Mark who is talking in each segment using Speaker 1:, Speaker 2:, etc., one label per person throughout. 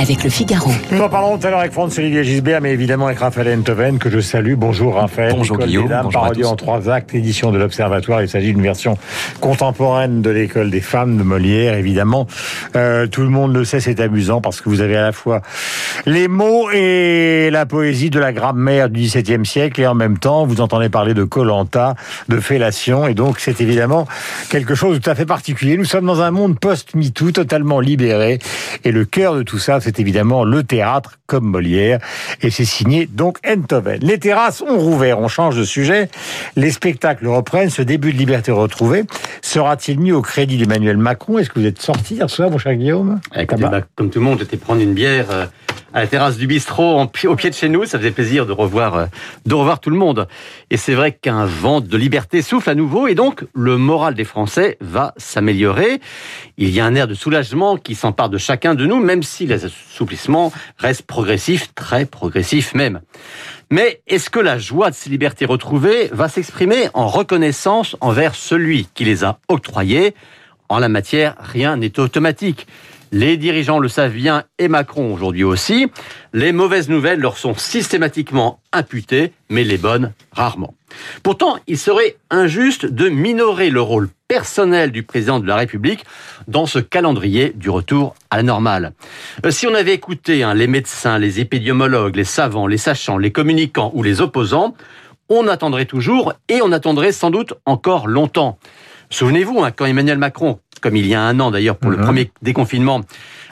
Speaker 1: avec le Figaro.
Speaker 2: Nous en parlerons tout à l'heure avec Franz-Olivier Gisbert, mais évidemment avec Raphaël Enthoven, que je salue. Bonjour Raphaël.
Speaker 3: Bonjour Guillaume.
Speaker 2: Dames,
Speaker 3: bonjour
Speaker 2: parodie en trois actes, édition de l'Observatoire. Il s'agit d'une version contemporaine de l'école des femmes de Molière, évidemment. Euh, tout le monde le sait, c'est amusant parce que vous avez à la fois les mots et la poésie de la grammaire du XVIIe siècle et en même temps, vous entendez parler de colanta, de fellation et donc c'est évidemment quelque chose de tout à fait particulier. Nous sommes dans un monde post-MeToo totalement libéré et le cœur de tout ça, c'est évidemment le théâtre comme Molière et c'est signé donc Enthoven. Les terrasses ont rouvert, on change de sujet. Les spectacles reprennent. Ce début de liberté retrouvée sera-t-il mis au crédit d'Emmanuel Macron? Est-ce que vous êtes sorti hier soir, mon cher Guillaume?
Speaker 3: Écoutez, bah, Comme tout le monde, j'étais prendre une bière euh, à la terrasse du bistrot au pied de chez nous. Ça faisait plaisir de revoir, euh, de revoir tout le monde. Et c'est vrai qu'un vent de liberté souffle à nouveau et donc le moral des Français va s'améliorer. Il y a un air de soulagement qui s'empare de chacun de nous, même si les assouplissements restent progressifs, très progressifs même. Mais est-ce que la joie de ces libertés retrouvées va s'exprimer en reconnaissance envers celui qui les a octroyées? En la matière, rien n'est automatique. Les dirigeants le savent bien et Macron aujourd'hui aussi. Les mauvaises nouvelles leur sont systématiquement imputées, mais les bonnes rarement. Pourtant, il serait injuste de minorer le rôle personnel du président de la République dans ce calendrier du retour à la normale. Euh, si on avait écouté hein, les médecins, les épidémiologues, les savants, les sachants, les communicants ou les opposants, on attendrait toujours et on attendrait sans doute encore longtemps. Souvenez-vous, hein, quand Emmanuel Macron comme il y a un an d'ailleurs pour le mhm. premier déconfinement,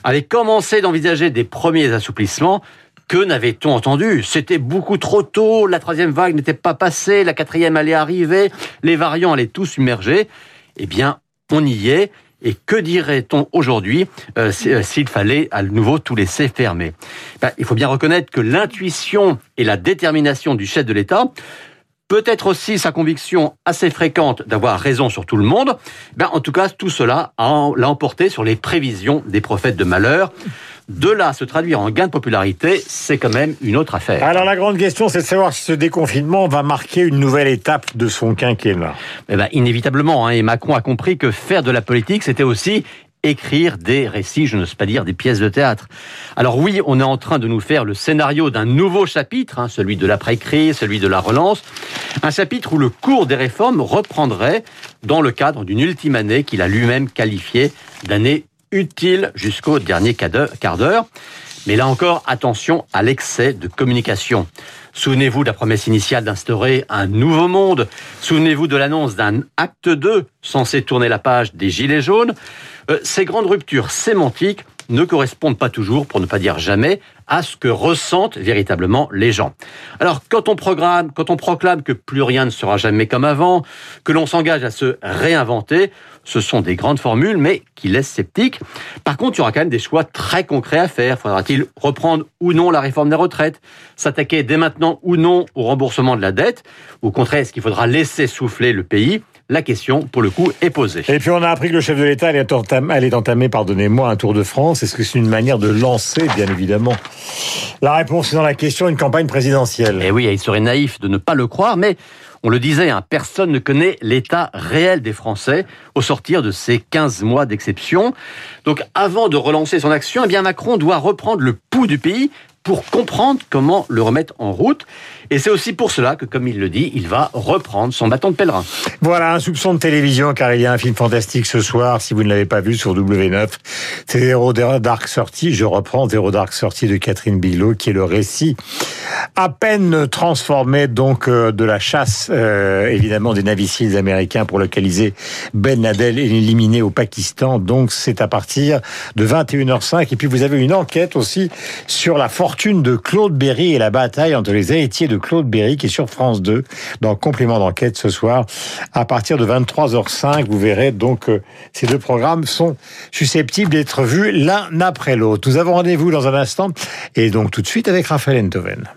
Speaker 3: avait commencé d'envisager des premiers assouplissements, que n'avait-on entendu? C'était beaucoup trop tôt, la troisième vague n'était pas passée, la quatrième allait arriver, les variants allaient tous submerger. Eh bien, on y est. Et que dirait-on aujourd'hui euh, euh, s'il fallait à nouveau tout laisser fermer? Ben, Il faut bien reconnaître que l'intuition et la détermination du chef de l'État peut-être aussi sa conviction assez fréquente d'avoir raison sur tout le monde, ben en tout cas, tout cela l'a emporté sur les prévisions des prophètes de malheur. De là se traduire en gain de popularité, c'est quand même une autre affaire.
Speaker 2: Alors la grande question, c'est de savoir si ce déconfinement va marquer une nouvelle étape de son quinquennat.
Speaker 3: Eh ben, inévitablement, hein, et Macron a compris que faire de la politique, c'était aussi écrire des récits, je n'ose pas dire des pièces de théâtre. Alors oui, on est en train de nous faire le scénario d'un nouveau chapitre, hein, celui de l'après-crise, celui de la relance, un chapitre où le cours des réformes reprendrait dans le cadre d'une ultime année qu'il a lui-même qualifiée d'année utile jusqu'au dernier quart d'heure. Mais là encore, attention à l'excès de communication. Souvenez-vous de la promesse initiale d'instaurer un nouveau monde. Souvenez-vous de l'annonce d'un acte 2 censé tourner la page des Gilets jaunes. Euh, ces grandes ruptures sémantiques ne correspondent pas toujours, pour ne pas dire jamais, à ce que ressentent véritablement les gens. Alors, quand on programme, quand on proclame que plus rien ne sera jamais comme avant, que l'on s'engage à se réinventer, ce sont des grandes formules, mais qui laissent sceptiques. Par contre, il y aura quand même des choix très concrets à faire. Faudra-t-il reprendre ou non la réforme des retraites S'attaquer dès maintenant ou non au remboursement de la dette Au contraire, est-ce qu'il faudra laisser souffler le pays? La question, pour le coup, est posée.
Speaker 2: Et puis on a appris que le chef de l'État allait entamer, entamer, pardonnez-moi, un tour de France. Est-ce que c'est une manière de lancer, bien évidemment? La réponse est dans la question, une campagne présidentielle.
Speaker 3: Eh oui, il serait naïf de ne pas le croire, mais on le disait, hein, personne ne connaît l'état réel des Français au sortir de ces 15 mois d'exception. Donc avant de relancer son action, eh bien Macron doit reprendre le pouls du pays pour comprendre comment le remettre en route. Et c'est aussi pour cela que, comme il le dit, il va reprendre son bâton de pèlerin.
Speaker 2: Voilà, un soupçon de télévision, car il y a un film fantastique ce soir, si vous ne l'avez pas vu, sur W9. C'est Zero Dark Sortie, je reprends Zero Dark Sortie de Catherine Bigelow, qui est le récit à peine transformé donc euh, de la chasse, euh, évidemment, des naviciers américains pour localiser Ben Laden et l'éliminer au Pakistan. Donc c'est à partir de 21h05. Et puis vous avez une enquête aussi sur la fortune de Claude Berry et la bataille entre les héritiers de Claude Berry qui est sur France 2 dans complément d'enquête ce soir à partir de 23h05. Vous verrez donc euh, ces deux programmes sont susceptibles d'être vus l'un après l'autre. Nous avons rendez-vous dans un instant et donc tout de suite avec Raphaël Enthoven.